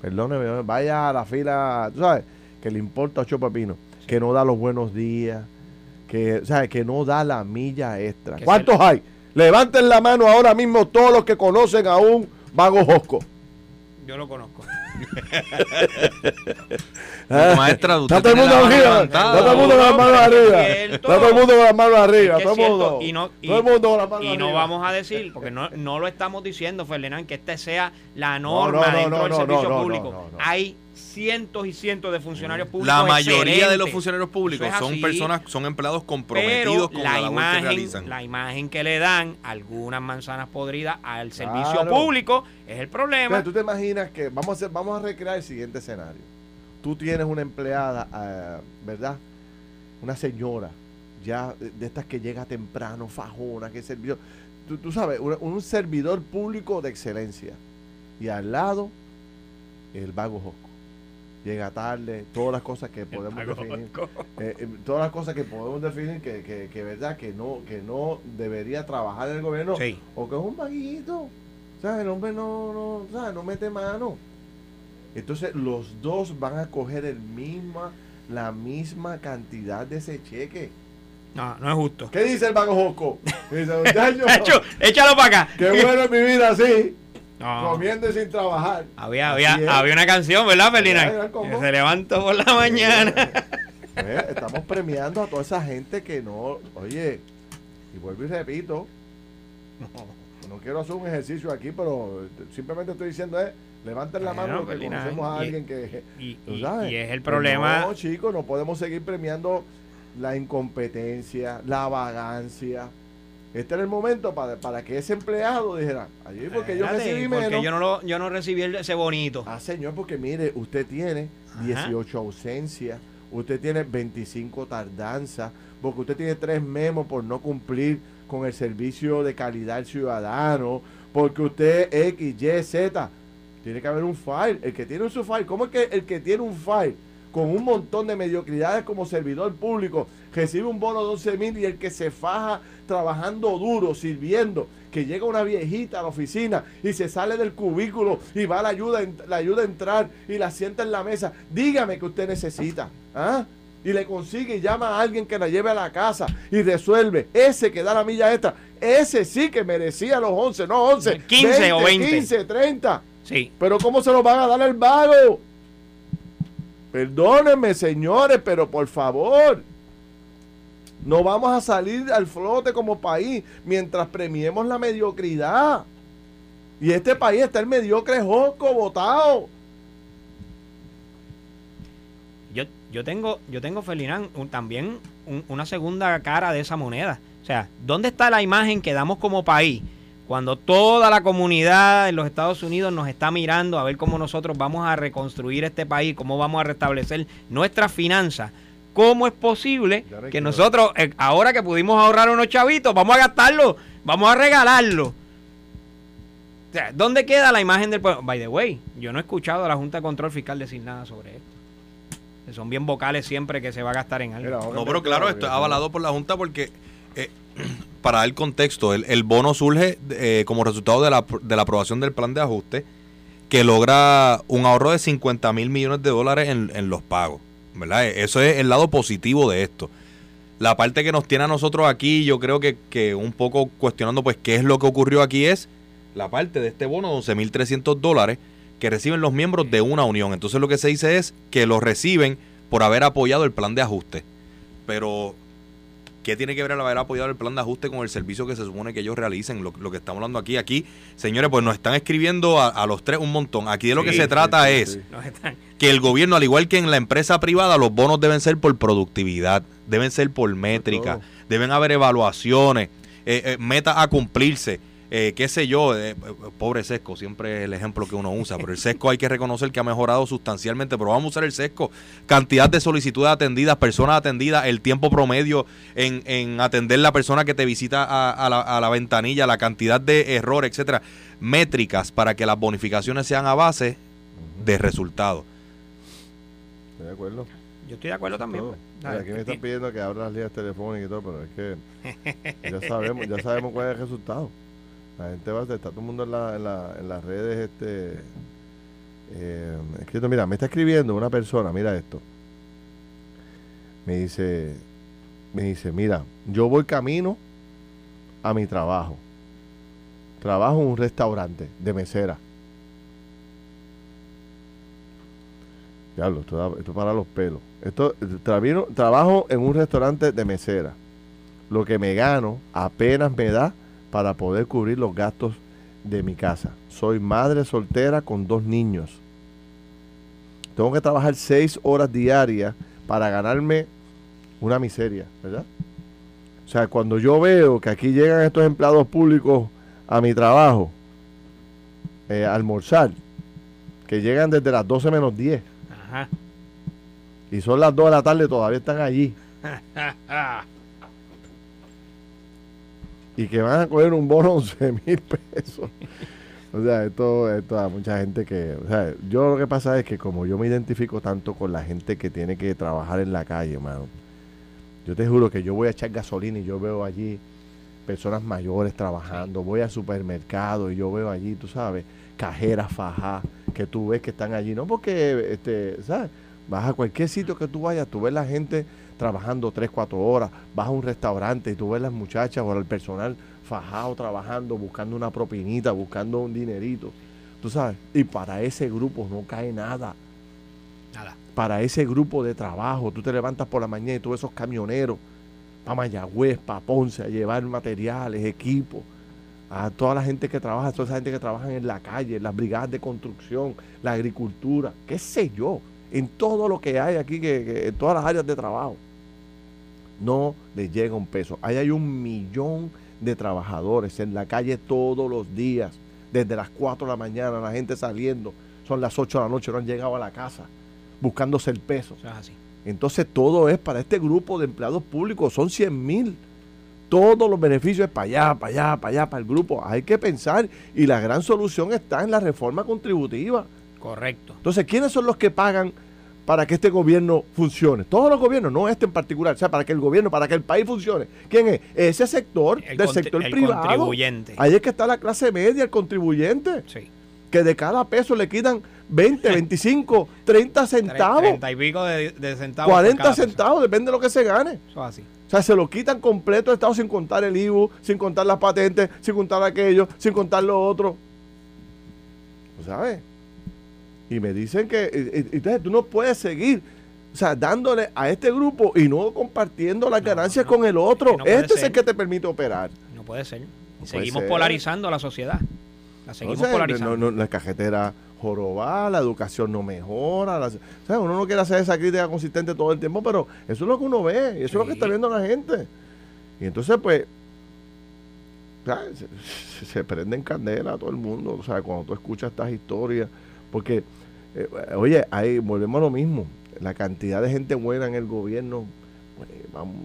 Perdóneme, vaya a la fila, tú sabes, que le importa ocho pepinos, que no da los buenos días, que, ¿sabes? que no da la milla extra. ¿Cuántos hay? Levanten la mano ahora mismo todos los que conocen a un vago Josco. Yo lo conozco. Ah, Maestra, usted Está todo el mundo la mano arriba. Está todo el mundo con las manos arriba. Está todo el mundo con las manos arriba. Todo el mundo. y no- y- Todo el mundo con las manos Y no arriba. vamos a decir, porque no, no lo estamos diciendo, Ferdinand, que esta sea la No, norma no, no, dentro no, del no, servicio no, no, público. no, no. Hay cientos y cientos de funcionarios públicos. La mayoría de los funcionarios públicos es son así. personas, son empleados Pero comprometidos con la, la labor que imagen, realizan. la imagen que le dan algunas manzanas podridas al servicio Claro. público es el problema. Entonces, tú te imaginas que vamos a hacer, vamos a recrear el siguiente escenario. Tú tienes una empleada, eh, ¿verdad? Una señora ya de estas que llega temprano, fajona, que servidor. Tú, tú sabes, un, un servidor público de excelencia. Y al lado, el vago Josco. Llega tarde, todas las cosas que podemos definir. eh, eh, todas las cosas que podemos definir que, que, que verdad que no, que no debería trabajar el gobierno. Sí. O que es un vaguito. ¿Sabes? El hombre no, no, ¿sabes? no mete mano. Entonces los dos van a coger el misma, la misma cantidad de ese cheque. No, no es justo. ¿Qué dice el vago Josco? Dice, muchacho, échalo para acá. qué bueno es vivir así, No. comiendo y sin trabajar. Había, había, había una canción, ¿verdad, Felina? Que se levantó por la mañana. Estamos premiando a toda esa gente que no, oye, y vuelvo y repito, no quiero hacer un ejercicio aquí, pero simplemente estoy diciendo es, levanten la mano que Felina, conocemos a y- alguien que, Y, tú y- sabes. y es el Pero problema. No, chicos, no podemos seguir premiando la incompetencia, la vagancia. Este era el momento para, para que ese empleado dijera, allí porque yo Espérate, recibí porque menos. yo no, lo, yo no recibí el- ese bonito. Ah, señor, porque mire, usted tiene Ajá. 18 ausencias, usted tiene 25 tardanzas, porque usted tiene tres memos por no cumplir con el servicio de calidad al ciudadano, porque usted X, Y, Z. Tiene que haber un file. El que tiene su file, ¿cómo es que el que tiene un file con un montón de mediocridades como servidor público recibe un bono de 11 mil y el que se faja trabajando duro, sirviendo, que llega una viejita a la oficina y se sale del cubículo y va a la ayuda, la ayuda a entrar y la sienta en la mesa, dígame que usted necesita. ¿ah? Y le consigue y llama a alguien que la lleve a la casa y resuelve. Ese que da la milla extra, ese sí que merecía los 11, no 11, 15 o 20. 15, 30. Sí. Pero ¿cómo se lo van a dar al vago? Perdónenme, señores, pero por favor. No vamos a salir al flote como país mientras premiemos la mediocridad. Y este país está el mediocre josco votado. Yo, yo tengo, yo tengo Felinán, también un- una segunda cara de esa moneda. O sea, ¿dónde está la imagen que damos como país cuando toda la comunidad en los Estados Unidos nos está mirando a ver cómo nosotros vamos a reconstruir este país, cómo vamos a restablecer nuestras finanzas? ¿Cómo es posible que nosotros, eh, ahora que pudimos ahorrar unos chavitos, vamos a gastarlo, vamos a regalarlo? O sea, ¿dónde queda la imagen del pueblo? By the way, yo no he escuchado a la Junta de Control Fiscal decir nada sobre esto. Son bien vocales siempre que se va a gastar en algo. No, pero claro, esto es avalado por la Junta porque, eh, para dar contexto, el, el bono surge eh, como resultado de la, de la aprobación del plan de ajuste que logra un ahorro de 50 mil millones de dólares en, en los pagos. ¿Verdad? Eso es el lado positivo de esto. La parte que nos tiene a nosotros aquí, yo creo que, que un poco cuestionando pues qué es lo que ocurrió aquí es la parte de este bono de 11.300 dólares que reciben los miembros de una unión. Entonces lo que se dice es que lo reciben por haber apoyado el plan de ajuste. Pero, ¿qué tiene que ver el haber apoyado el plan de ajuste con el servicio que se supone que ellos realicen? Lo, lo que estamos hablando aquí. Aquí, señores, pues nos están escribiendo a, a los tres un montón. Aquí de lo que se sí, trata sí, es sí. Que el gobierno, al igual que en la empresa privada, los bonos deben ser por productividad, deben ser por métrica, deben haber evaluaciones, eh, eh, metas a cumplirse, eh, qué sé yo, eh, pobre sesco, siempre es el ejemplo que uno usa, pero el sesco hay que reconocer que ha mejorado sustancialmente, pero vamos a usar el sesco, cantidad de solicitudes atendidas, personas atendidas, el tiempo promedio en, en atender la persona que te visita a, a la, a la ventanilla, la cantidad de errores, etcétera, métricas para que las bonificaciones sean a base de resultados. Estoy de acuerdo. Yo estoy de acuerdo también. Pues. Mira, aquí me están pidiendo que abra las líneas telefónicas y todo, pero es que ya sabemos, ya sabemos cuál es el resultado. La gente va a estar, está todo el mundo en, la, en, la- en las redes, este, eh, escrito, mira, me está escribiendo una persona, mira esto. Me dice, me dice, mira, yo voy camino a mi trabajo. Trabajo en un restaurante de mesera. Diablo, esto, esto para los pelos. Esto, travino- trabajo en un restaurante de mesera. Lo que me gano apenas me da para poder cubrir los gastos de mi casa. Soy madre soltera con dos niños. Tengo que trabajar seis horas diarias para ganarme una miseria, ¿verdad? O sea, cuando yo veo que aquí llegan estos empleados públicos a mi trabajo eh, a almorzar, que llegan desde las 12 menos 10 Ajá. y son las 2 de la tarde, todavía están allí. y que van a coger un bono de 11 mil pesos. O sea, esto, esto a mucha gente que... O sea, yo lo que pasa es que como yo me identifico tanto con la gente que tiene que trabajar en la calle, mano, yo te juro que yo voy a echar gasolina y yo veo allí personas mayores trabajando, voy al supermercado y yo veo allí, tú sabes, cajeras fajas que tú ves que están allí, no porque, este, ¿sabes? Vas a cualquier sitio que tú vayas, tú ves la gente trabajando 3, 4 horas, vas a un restaurante y tú ves las muchachas o el personal fajado trabajando, buscando una propinita, buscando un dinerito. Tú sabes, y para ese grupo no cae nada. Nada. Para ese grupo de trabajo, tú te levantas por la mañana y tú ves esos camioneros para Mayagüez, para Ponce, a llevar materiales, equipos, a toda la gente que trabaja, a toda esa gente que trabaja en la calle, en las brigadas de construcción, la agricultura, qué sé yo, en todo lo que hay aquí, que, en todas las áreas de trabajo. No les llega un peso. Ahí hay un millón de trabajadores en la calle todos los días, desde las 4 de la mañana, la gente saliendo, son las 8 de la noche, no han llegado a la casa, buscándose el peso. Entonces todo es para este grupo de empleados públicos, son 100 mil. Todos los beneficios es para allá, para allá, para allá, para el grupo. Hay que pensar y la gran solución está en la reforma contributiva. Correcto. Entonces, ¿quiénes son los que pagan para que este gobierno funcione. Todos los gobiernos, no este en particular, o sea, para que el gobierno, para que el país funcione. ¿Quién es? Ese sector del sector el privado. Contribuyente. Ahí es que está la clase media, el contribuyente. Sí. Que de cada peso le quitan 20, 25, 30 centavos. 30 y pico de, centavos. 40 centavos, depende de lo que se gane. Eso así. O sea, se lo quitan completo el Estado sin contar el IBU, sin contar las patentes, sin contar aquello, sin contar lo otro. ¿Sabes? Y me dicen que, entonces tú no puedes seguir, o sea, dándole a este grupo y no compartiendo las ganancias con el otro. este es el que te permite operar. No puede ser. seguimos polarizando a la sociedad. La seguimos polarizando. la cajetera jorobada, la educación no mejora. o sea, uno no quiere hacer esa crítica consistente todo el tiempo, pero eso es lo que uno ve, y eso es lo que está viendo la gente. Y entonces, pues, se, se, prende en candela a todo el mundo, o sea, cuando tú escuchas estas historias, porque eh, oye, ahí volvemos a lo mismo. La cantidad de gente buena en el gobierno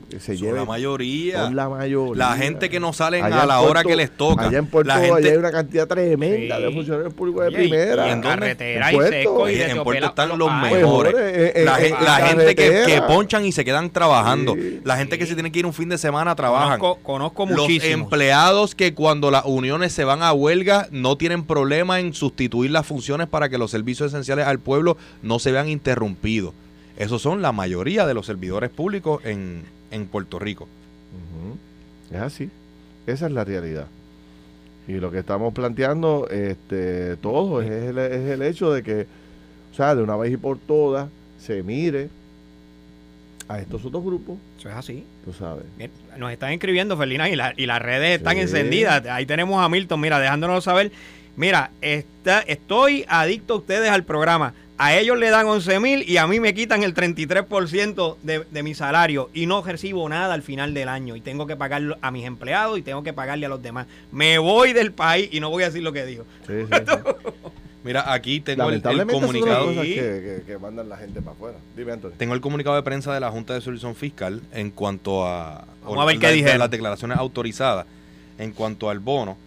pues, se lleva. la mayoría. la mayoría. La gente que no salen a la hora que les toca. Allá en Puerto allá hay una cantidad tremenda de funcionarios públicos de primera. Y, en carretera en Puerto, y, en Puerto están los mejores. Eh, eh, la, gente que, ponchan y se quedan trabajando. La gente que se tiene que ir un fin de semana trabajan. Conozco, conozco Los empleados que cuando las uniones se van a huelga no tienen problema en sustituir las funciones para que los servicios esenciales al pueblo no se vean interrumpidos. Esos son la mayoría de los servidores públicos en, Puerto Rico. Es así. Esa es la realidad. Y lo que estamos planteando este, todo es el, es el hecho de que, o sea, de una vez y por todas, se mire a estos otros grupos. Eso es así. Tú sabes. nos están escribiendo, Felina, y, y las redes están encendidas. Ahí tenemos a Milton, mira, dejándonos saber. Mira, está, estoy adicto a ustedes al programa a ellos le dan 11 mil y a mí me quitan el 33% de, de mi salario y no recibo nada al final del año y tengo que pagar a mis empleados y tengo que pagarle a los demás. Me voy del país y no voy a decir lo que digo. Mira, aquí tengo el, comunicado. que, mandan la gente para afuera. Dime, Tengo el comunicado de prensa de la Junta de Solución Fiscal en cuanto a, Vamos a ver qué las declaraciones autorizadas en cuanto al bono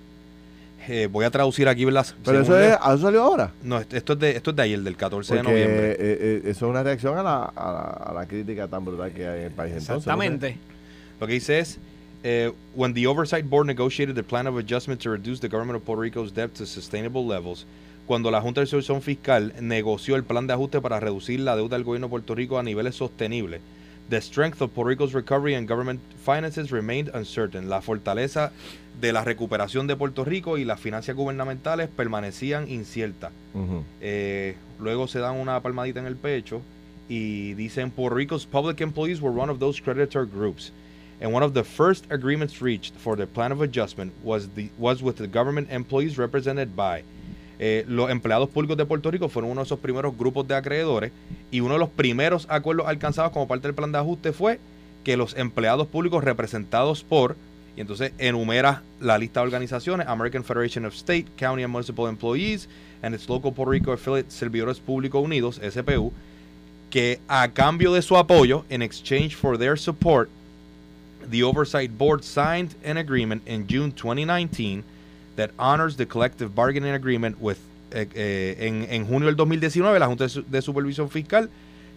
eh, voy a traducir aquí las. ¿Pero eso, es, eso salió ahora? No, esto es de, esto es de ayer, del 14 de noviembre. Eh, eh, eso es una reacción a la, a, la, crítica tan brutal que hay en el país. Exactamente. Lo que dice es. Uh, when the Oversight Board negotiated the plan of adjustment to reduce the government of Puerto Rico's debt to sustainable levels, cuando la Junta de Resolución Fiscal negoció el plan de ajuste para reducir la deuda del gobierno de Puerto Rico a niveles sostenibles, the strength of Puerto Rico's recovery and government finances remained uncertain. La fortaleza de la recuperación de Puerto Rico y las finanzas gubernamentales permanecían inciertas. Eh, luego se dan una palmadita en el pecho y dicen Puerto Rico's public employees were one of those creditor groups. And one of the first agreements reached for the plan of adjustment was, the, was with the government employees represented by. Eh, los empleados públicos de Puerto Rico fueron uno de esos primeros grupos de acreedores y uno de los primeros acuerdos alcanzados como parte del plan de ajuste fue que los empleados públicos representados por y entonces enumera la lista de organizaciones, American Federation of State, County and Municipal Employees, and its local Puerto Rico affiliate Servidores Públicos Unidos, SPU, que a cambio de su apoyo, in exchange for their support, the Oversight Board signed an agreement in June 2019 that honors the collective bargaining agreement with eh, eh, en, en, junio del 2019 la Junta de, Supervisión Fiscal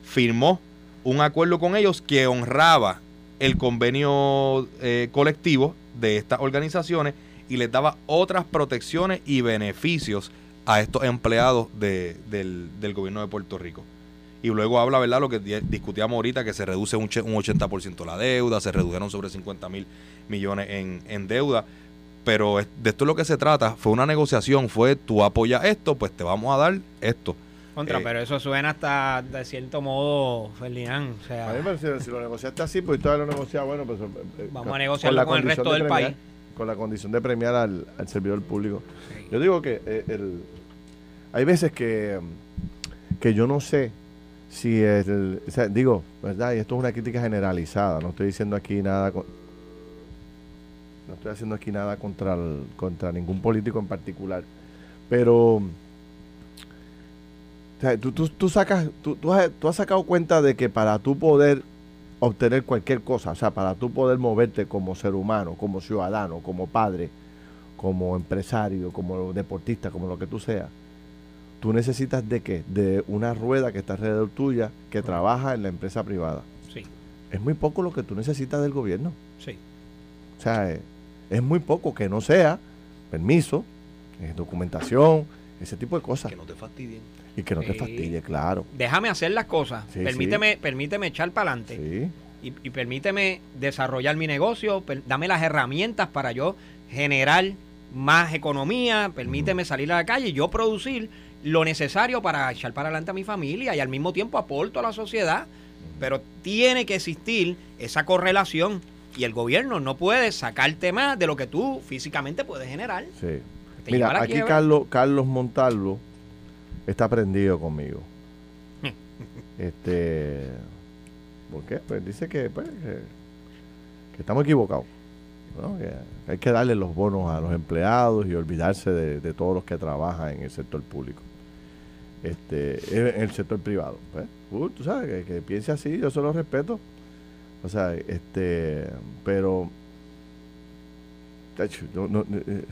firmó un acuerdo con ellos que honraba el convenio eh, colectivo de estas organizaciones y les daba otras protecciones y beneficios a estos empleados de, del, del gobierno de Puerto Rico y luego habla, ¿verdad? Lo que discutíamos ahorita, que se reduce un, un 80% la deuda, se redujeron sobre 50 mil millones en, en deuda. Pero de esto es lo que se trata, fue una negociación, fue tú apoyas esto, pues te vamos a dar esto. Contra, eh, pero eso suena hasta de cierto modo, Ferdinand. O sea, a mí me parece, si lo negociaste así, pues todavía lo negociado, bueno, pues... Eh, vamos a negociarlo con, el resto del país. Con la condición de premiar al, servidor público. Yo digo que eh, el, hay veces que, que yo no sé si el, digo, ¿verdad? Y esto es una crítica generalizada, no estoy diciendo aquí nada no estoy haciendo aquí nada contra contra ningún político en particular, pero tú, tú, sacas, tú, tú, has, tú has sacado cuenta de que para tú poder obtener cualquier cosa, o sea, para tú poder moverte como ser humano, como ciudadano, como padre, como empresario, como deportista, como lo que tú seas, tú necesitas de qué? De una rueda que está alrededor tuya, que trabaja en la empresa privada. Sí. Es muy poco lo que tú necesitas del gobierno. Sí. O sea, eh, es, muy poco que no sea permiso, eh, documentación, ese tipo de cosas. Que no te fastidien. Y que no te fastidie, claro. Déjame hacer las cosas. permíteme, permíteme echar para adelante. Y, y, permíteme desarrollar mi negocio. dame las herramientas para yo generar más economía. Permíteme salir a la calle y yo producir lo necesario para echar para adelante a mi familia y al mismo tiempo aporto a la sociedad. Pero tiene que existir esa correlación y el gobierno no puede sacarte más de lo que tú físicamente puedes generar. Sí. Mira, aquí Carlos, Carlos Montalvo está prendido conmigo. este, ¿Por qué? Pues dice que, pues, que, estamos equivocados. Que hay que darle los bonos a los empleados y olvidarse de, de todos los que trabajan en el sector público este, en el sector privado. Pues, uh, tú sabes, que, piense así, yo se lo respeto. O sea, este, pero eh,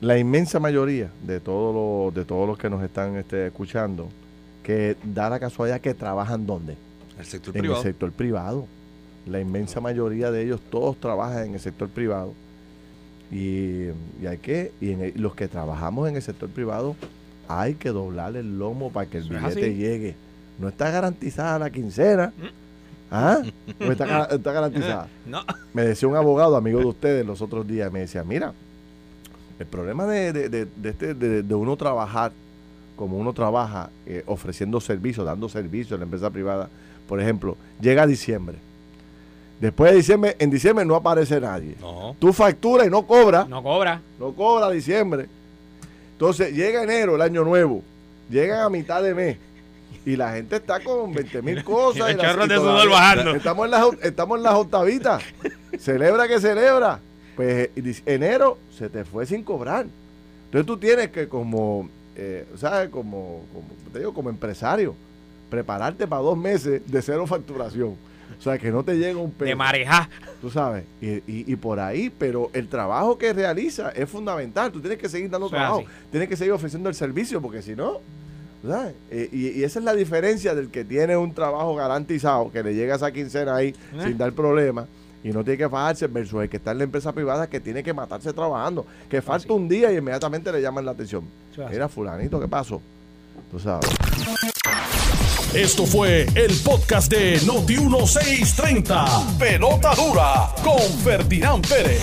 la inmensa mayoría de todos los, de todos los que nos están este, escuchando, que da la casualidad que trabajan ¿dónde? El sector en privado. el sector privado. La inmensa mayoría de ellos, todos trabajan en el sector privado. Y, hay que, y en los que trabajamos en el sector privado, hay que doblar el lomo para que el billete llegue. No está garantizada la quincena. Mm. ¿Ah? ¿No está, garantizada? No. Me decía un abogado, amigo de ustedes, los otros días, me decía, mira, el problema de, de, este, de, uno trabajar como uno trabaja eh, ofreciendo servicios, dando servicios en la empresa privada, por ejemplo, llega diciembre. Después de diciembre, en diciembre no aparece nadie. No. Tú facturas y no cobras. No cobra. No cobra diciembre. Entonces llega enero, el año nuevo, llegan a mitad de mes y la gente está con 20 mil cosas. bajando. Estamos en, las, estamos en las octavitas. celebra que celebra. Pues enero se te fue sin cobrar. Entonces tú tienes que como, eh, ¿sabes? Como, como, te digo, como empresario, prepararte para dos meses de cero facturación. O sea, que no te llega un peso. De mareja. Tú sabes, y, y, por ahí, pero el trabajo que realiza es fundamental. Tú tienes que seguir dando trabajo, tienes que seguir ofreciendo el servicio, porque si no, Eh, y, esa es la diferencia del que tiene un trabajo garantizado, que le llega esa quincena ahí eh. sin dar problema y no tiene que fajarse versus el que está en la empresa privada que tiene que matarse trabajando, que falta un día y inmediatamente le llaman la atención. Mira, fulanito, ¿qué pasó? Tú sabes. Esto fue el podcast de Noti1630. Pelota dura con Ferdinand Pérez.